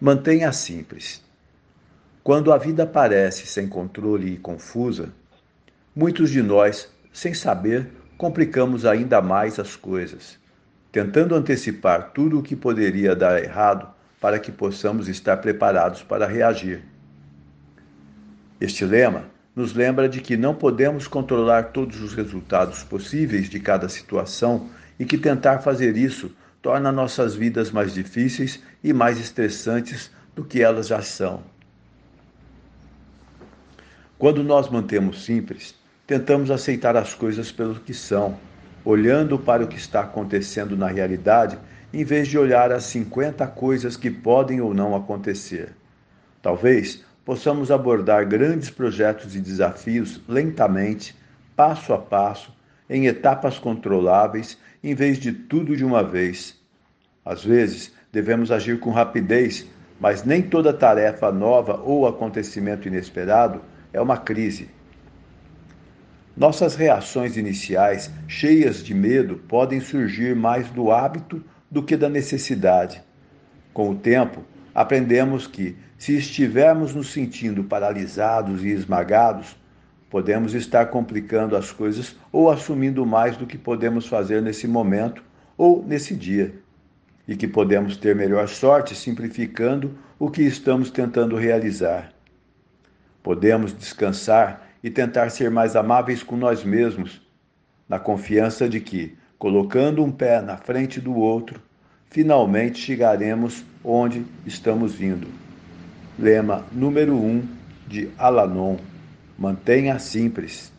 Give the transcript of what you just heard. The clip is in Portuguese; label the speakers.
Speaker 1: Mantenha simples. Quando a vida parece sem controle e confusa, muitos de nós, sem saber, complicamos ainda mais as coisas, tentando antecipar tudo o que poderia dar errado para que possamos estar preparados para reagir. Este lema nos lembra de que não podemos controlar todos os resultados possíveis de cada situação e que tentar fazer isso torna nossas vidas mais difíceis e mais estressantes do que elas já são. Quando nós mantemos simples, tentamos aceitar as coisas pelo que são, olhando para o que está acontecendo na realidade, em vez de olhar as 50 coisas que podem ou não acontecer. Talvez possamos abordar grandes projetos e desafios lentamente, passo a passo, em etapas controláveis em vez de tudo de uma vez. Às vezes, devemos agir com rapidez, mas nem toda tarefa nova ou acontecimento inesperado é uma crise. Nossas reações iniciais, cheias de medo, podem surgir mais do hábito do que da necessidade. Com o tempo, aprendemos que, se estivermos nos sentindo paralisados e esmagados, Podemos estar complicando as coisas ou assumindo mais do que podemos fazer nesse momento ou nesse dia. E que podemos ter melhor sorte simplificando o que estamos tentando realizar. Podemos descansar e tentar ser mais amáveis com nós mesmos, na confiança de que, colocando um pé na frente do outro, finalmente chegaremos onde estamos vindo. Lema número 1 um de Alanon. Mantenha simples.